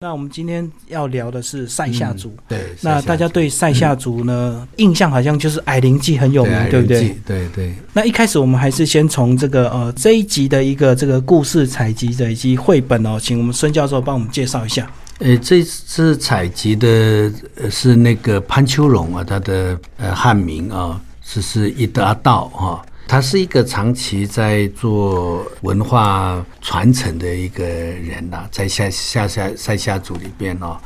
那我们今天要聊的是塞夏族。对，那大家对塞夏族呢，印象好像就是矮灵记很有名，对不对？对对。那一开始我们还是先从这个呃这一集的一个这个故事采集的以及绘本哦，请我们孙教授帮我们介绍一下。呃，这次采集的是那个潘秋荣啊，他的呃汉名啊，是是一达道哈。他是一个长期在做文化传承的一个人呐，在下下下塞下族里边哦，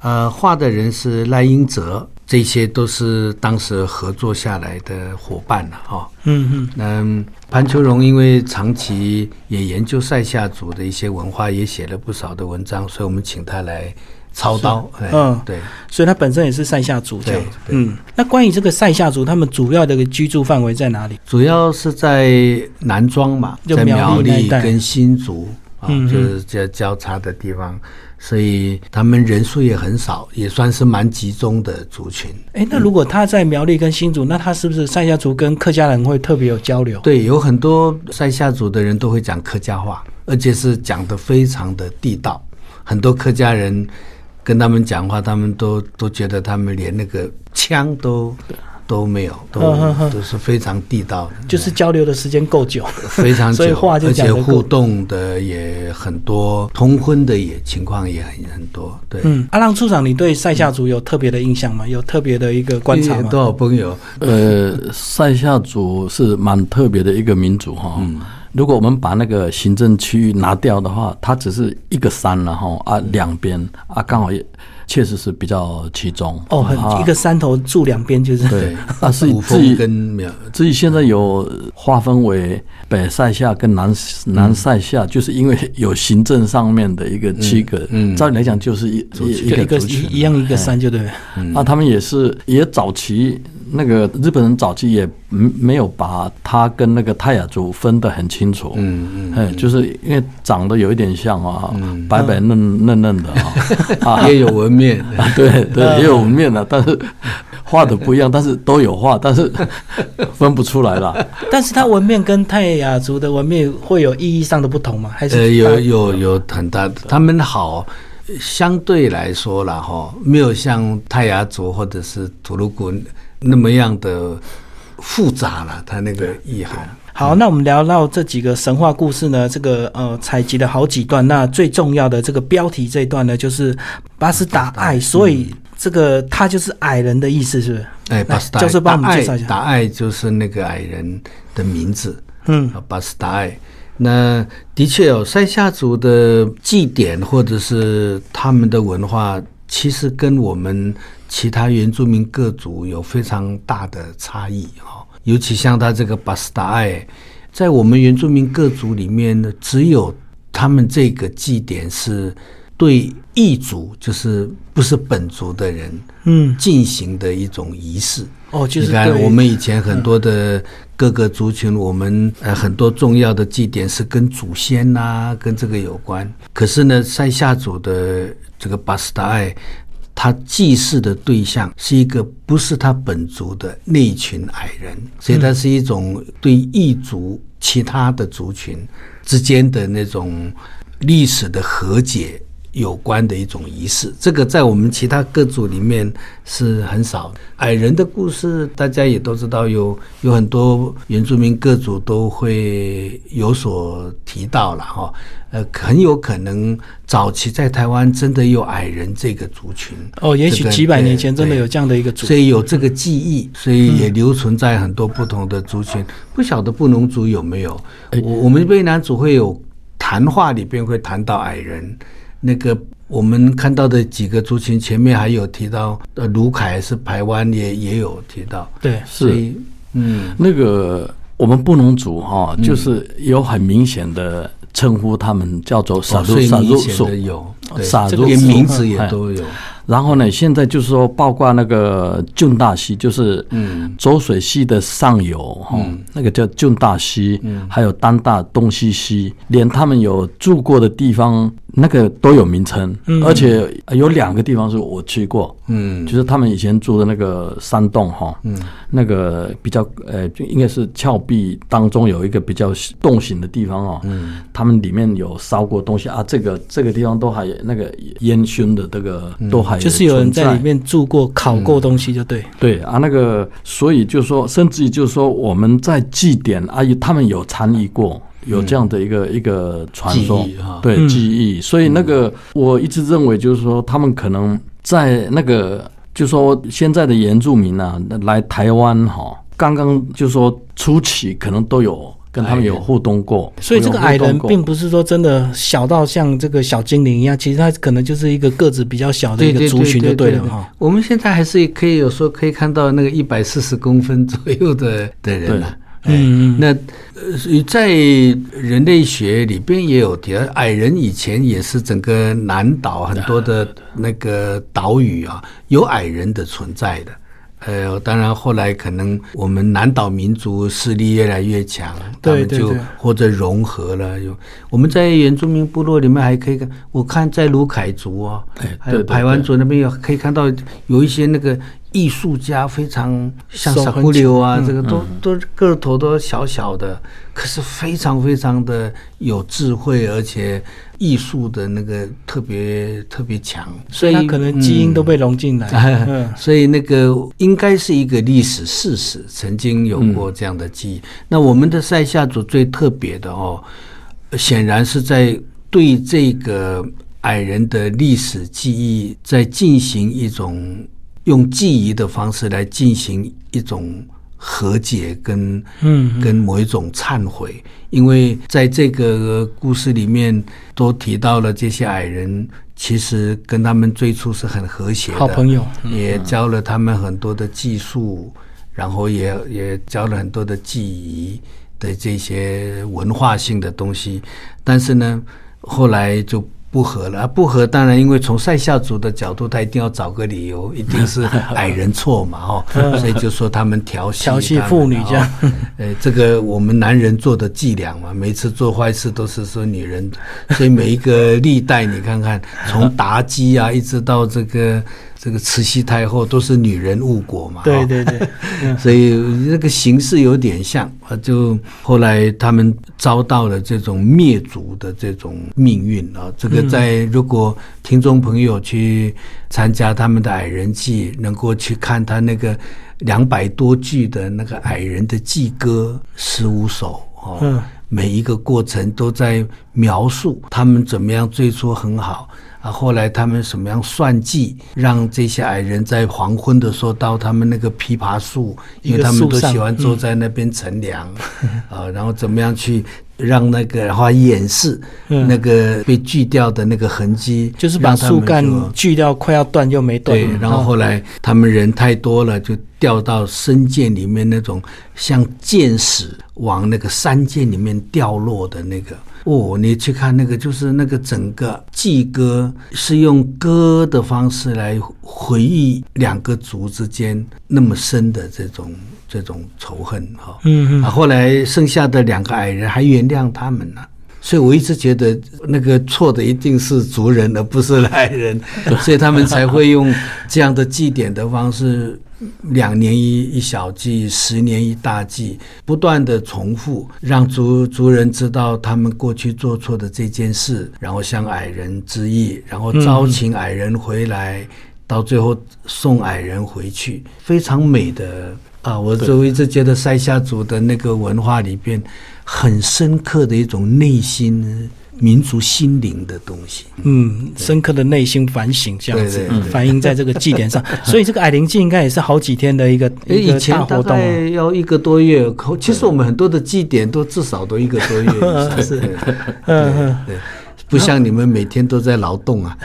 呃，画的人是赖英哲，这些都是当时合作下来的伙伴了哈。嗯嗯。嗯潘秋荣因为长期也研究塞夏族的一些文化，也写了不少的文章，所以我们请他来。操刀，嗯，对，所以他本身也是塞夏族，对，嗯。那关于这个塞夏族，他们主要的居住范围在哪里？主要是在南庄嘛，在苗栗跟新竹啊，就是这交叉的地方，所以他们人数也很少，也算是蛮集中的族群。哎，那如果他在苗栗跟新竹，那他是不是塞夏族跟客家人会特别有交流？对，有很多塞夏族的人都会讲客家话，而且是讲的非常的地道，很多客家人。跟他们讲话，他们都都觉得他们连那个枪都都没有，都都是非常地道的。就是交流的时间够久，非常久，所以话就而且互动的也很多，通婚的也情况也很很多。对，嗯，阿浪处长，你对塞夏族有特别的印象吗？有特别的一个观察吗？多少朋友？呃，塞夏族是蛮特别的一个民族哈。如果我们把那个行政区域拿掉的话，它只是一个山，然后啊两边啊刚好也确实是比较集中。哦，一个山头住两边就是。对 啊，是至于跟至于现在有划分为北塞下跟南南塞下，就是因为有行政上面的一个区隔，嗯，照理来讲就是一一个一一样一个山就对，那他们也是也早期。那个日本人早期也没没有把他跟那个泰雅族分得很清楚，嗯嗯，哎，就是因为长得有一点像啊，白白嫩嫩嫩的啊，也有纹面，对对，也有纹面的，但是 画的不一样，但是都有画，但是 分不出来了。但是他纹面跟泰雅族的纹面会有意义上的不同吗？还是呃有有有很大的，他们好相对来说了哈，没有像泰雅族或者是土鲁古。那么样的复杂了，它那个意涵。好，那我们聊到这几个神话故事呢，这个呃采集了好几段。那最重要的这个标题这一段呢，就是巴斯达爱，所以这个他就是矮人的意思，是不是？哎，巴斯达就是帮我们介绍一下，达爱就是那个矮人的名字。嗯，巴斯达爱。那的确哦塞夏族的祭典或者是他们的文化，其实跟我们。其他原住民各族有非常大的差异哈，尤其像他这个巴斯达爱，在我们原住民各族里面呢，只有他们这个祭典是对异族，就是不是本族的人，嗯，进行的一种仪式。哦，就是你看我们以前很多的各个族群，我们呃很多重要的祭典是跟祖先呐，跟这个有关。可是呢，塞夏族的这个巴斯达爱。他祭祀的对象是一个不是他本族的那群矮人，所以它是一种对异族其他的族群之间的那种历史的和解。有关的一种仪式，这个在我们其他各族里面是很少。矮人的故事，大家也都知道，有有很多原住民各族都会有所提到了哈。呃，很有可能早期在台湾真的有矮人这个族群哦，也许几百年前真的有这样的一个族，所以有这个记忆，所以也留存在很多不同的族群。不晓得布农族有没有？我我们卑南族会有谈话里边会谈到矮人。那个我们看到的几个族群，前面还有提到，呃，卢凯是台湾也也有提到，对，是，嗯，那个我们布农族哈，就是有很明显的称呼他们叫做少数民族所，有，傻族连名字也都有。然后呢，现在就是说，包括那个俊大溪，就是嗯。浊水溪的上游哈、那个叫俊大溪，还有丹大东西溪，连他们有住过的地方，那个都有名称，而且有两个地方是我去过，嗯。就是他们以前住的那个山洞哈，嗯，那个比较呃，就应该是峭壁当中有一个比较洞形的地方哦，嗯，他们里面有烧过东西啊，这个这个地方都还有那个烟熏的这个都还就是有人在。里面住过、烤过东西，就对。对啊，那个所以就说，甚至于就是说我们在祭典啊，他们有参与过。有这样的一个、一个传说。记忆哈，对嗯。记忆，所以那个我一直认为就是说，他们可能在那个，就说现在的原住民啊，来台湾哈，刚刚就说初期可能都有跟他们有互动过，所以这个矮人并不是说真的小到像这个小精灵一样，其实他可能就是一个个子比较小的一个族群就对了哈。。我们现在还是可以有时候可以看到那个一百四十公分左右的的人啊。哎嗯嗯那呃，在人类学里边也有提到，矮人以前也是整个南岛很多的那个岛屿啊，有矮人的存在的。呃，当然后来可能我们南岛民族势力越来越强，他们就或者融合了。有我们在原住民部落里面还可以看，我看在卢凯族啊，哎还有对对排湾族那边有可以看到有一些那个艺术家非常像小姑流啊，长这个都都个头都小小的，可是非常非常的有智慧，而且艺术的那个特别特别强，所以他可能基因都被融进来。所以那个应该是一个历史事实，曾经有过这样的记忆。那我们的塞夏族最特别的哦，显然是在对这个矮人的历史记忆，在进行一种用记忆的方式来进行一种和解跟嗯跟某一种忏悔，因为在这个故事里面都提到了这些矮人，其实跟他们最初是很和谐的好朋友，也教了他们很多的技术，然后也也教了很多的记忆的这些文化性的东西，但是呢，后来就。不和了，啊不和当然，因为从塞夏族的角度，他一定要找个理由，一定是矮人错嘛，哦，所以就说他们调戏调戏妇女这样。哦呃，这个我们男人做的伎俩嘛，每次做坏事都是说女人，所以每一个历代你看看，从妲己啊，一直到这个这个慈禧太后，都是女人误国嘛。哦对对对，所以那个形式有点像啊，就后来他们遭到了这种灭族的这种命运啊。这个在如果听众朋友去参加他们的矮人祭，能够去看他那个两百多句的那个矮人的祭歌十五首哦，嗯每一个过程都在描述他们怎么样最初很好。啊，后来他们什么样算计，让这些矮人在黄昏的时候到他们那个枇杷树，因为他们都喜欢坐在那边乘凉，啊，然后怎么样去让那个，然后掩饰那个被锯掉的那个痕迹，就是把树干锯掉，快要断又没断对，。然后后来他们人太多了，就掉到深涧里面那种像箭矢往那个山涧里面掉落的那个。哦，你去看那个，就是那个整个祭歌是用歌的方式来回忆两个族之间那么深的这种这种仇恨哈。嗯嗯啊，后来剩下的两个矮人还原谅他们了。所以我一直觉得那个错的一定是族人，而不是矮人，所以他们才会用这样的祭典的方式，两年一一小祭，十年一大祭，不断的重复，让族族人知道他们过去做错的这件事，然后向矮人致意，然后招请矮人回来，到最后送矮人回去，非常美的啊！我作为一直觉得塞夏族的那个文化里边，很深刻的一种内心民族心灵的东西。嗯，深刻的内心反省这样子反映在这个祭典上，所以这个矮灵祭应该也是好几天的一个诶，一个以前大大活动。要一个多月，可其实我们很多的祭典都至少都一个多月。是嗯嗯。对，不像你们每天都在劳动啊。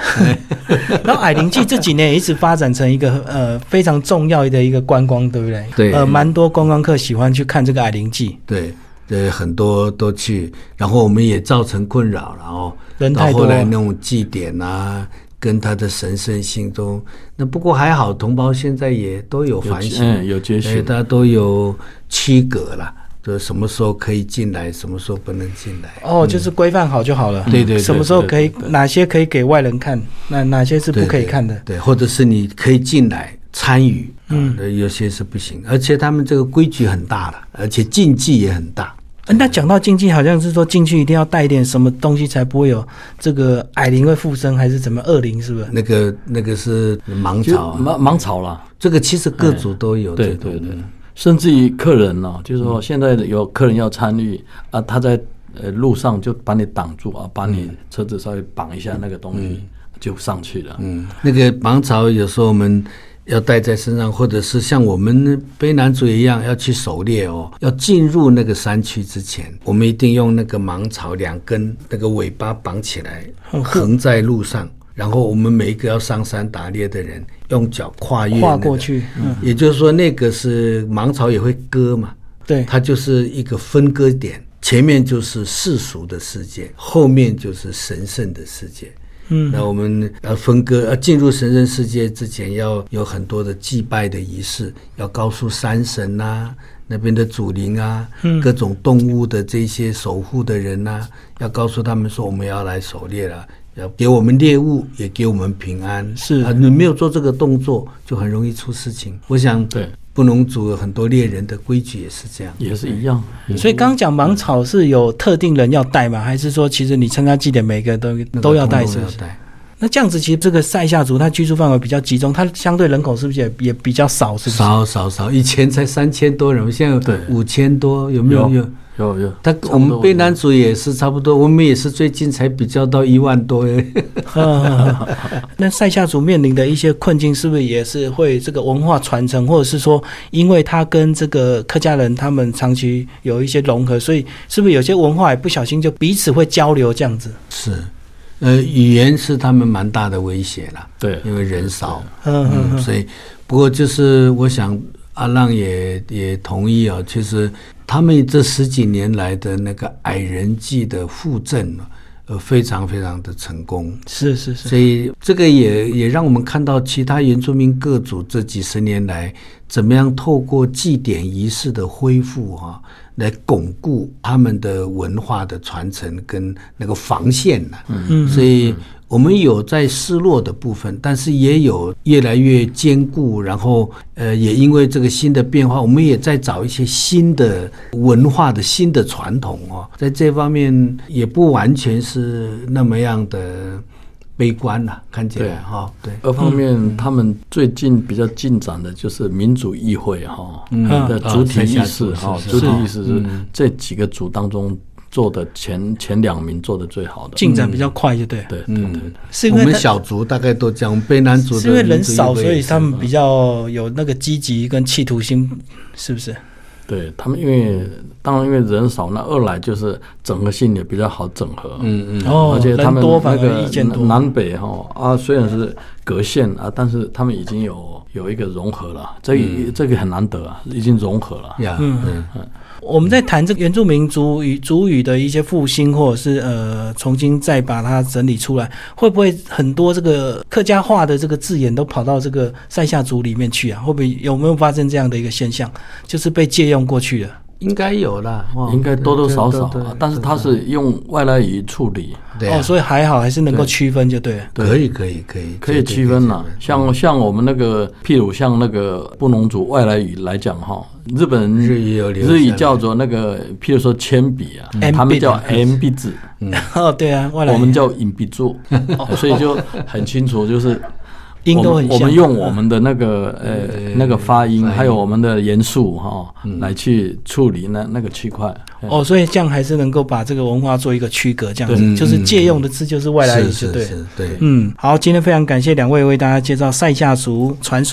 然后矮灵祭这几年也一直发展成一个呃非常重要的一个观光，对不对？对呃，蛮多观光客喜欢去看这个矮灵祭，对，对，很多都去，然后我们也造成困扰，然后人太多到后来那种祭典啊，跟他的神圣性都。那不过还好，同胞现在也都有反省，嗯有觉哎醒，大家都有区隔了，就什么时候可以进来，什么时候不能进来。哦，就是规范好就好了。对对对什么时候可以哪些可以给外人看，那哪些是不可以看的？对，或者是你可以进来参与，嗯，有些是不行，而且他们这个规矩很大了，而且禁忌也很大。呃那讲到禁忌，好像是说进去一定要带一点什么东西，才不会有这个矮灵会附身，还是怎么恶灵？是不是？那个那个是芒就草，芒芒草啦，这个其实各族都有这对种。对对，甚至于客人呢、就是说现在有客人要参与啊，他在呃路上就把你挡住啊，把你车子稍微绑一下那个东西，就上去了。嗯，那个芒草有时候我们要带在身上，或者是像我们背男主一样要去狩猎哦，要进入那个山区之前，我们一定用那个芒草两根那个尾巴绑起来，横在路上。然后我们每一个要上山打猎的人，用脚跨越、那个、跨过去，嗯，也就是说，那个是芒草也会割嘛，对，它就是一个分割点，前面就是世俗的世界，后面就是神圣的世界。嗯，那我们要分割，要进入神圣世界之前，要有很多的祭拜的仪式，要告诉山神呐、那边的祖灵啊，各种动物的这些守护的人呐、要告诉他们说我们要来狩猎了，要给我们猎物，也给我们平安。是啊，你没有做这个动作，就很容易出事情。我想，对，布农族有很多猎人的规矩也是这样。也是一样。所以刚刚讲芒草是有特定人要带吗？还是说其实你参加祭典每个都都要带？是不是？带那这样子，其实这个塞夏族它居住范围比较集中，它相对人口是不是也也比较少？是不是？少少少，以前才三千多人，现在对五千多，有没有？有有。有有，他我们卑南族也是差不多，我们也是最近才比较到一万多诶。那塞夏族面临的一些困境，是不是也是会这个文化传承，或者是说，因为他跟这个客家人他们长期有一些融合，所以是不是有些文化也不小心就彼此会交流这样子？是，呃，语言是他们蛮大的威胁啦，对，因为人少，嗯嗯嗯，所以不过就是我想阿浪也也同意啊，其实他们这十几年来的那个矮人祭的复振，呃，非常非常的成功。是是是，所以这个也也让我们看到其他原住民各族这几十年来怎么样透过祭典仪式的恢复啊，来巩固他们的文化的传承跟那个防线呐、嗯所以我们有在失落的部分，但是也有越来越坚固，然后呃，也因为这个新的变化，我们也在找一些新的文化的新的传统哦，在这方面也不完全是那么样的悲观呐、看起来哈、对。二方面，他们最近比较进展的就是民主议会哈，嗯。的主体意识哈，主体意识是这几个组当中做的前前两名做的最好的。进展比较快，就对了。对对对，我们是因为他小族大概都这样，我们卑南族的是因为人少，所以他们比较有那个积极跟企图心，是不是？对他们因为当然因为人少，那二来就是整合性也比较好整合。嗯嗯哦而且他们那个意见多。南北哈啊，虽然是隔线啊，但是他们已经有有一个融合了，这个这个很难得啊，已经融合了。呀嗯嗯我们在谈这个原住民族语族语的一些复兴，或者是呃重新再把它整理出来，会不会很多这个客家话的这个字眼都跑到这个塞夏族里面去啊？会不会有没有发生这样的一个现象，就是被借用过去了？应该有啦，哦应该多多少少啊但是它是用外来语处理，对啊。哦，所以还好，还是能够区分就对。了。可以可以可以可以区分了。像像我们那个，譬如像那个布农族外来语来讲哈，日本人日语叫做那个，譬如说铅笔啊，嗯。他们叫 M M 笔字，哦，对啊，外来我们叫隐笔柱，所以就很清楚，就是音都很像。我们用我们的那个呃那个发音，还有我们的元素哈，来去处理那那个区块。哦，所以这样还是能够把这个文化做一个区隔，这样子就是借用的字就是外来语，对对。嗯，好，今天非常感谢两位为大家介绍塞夏族传说。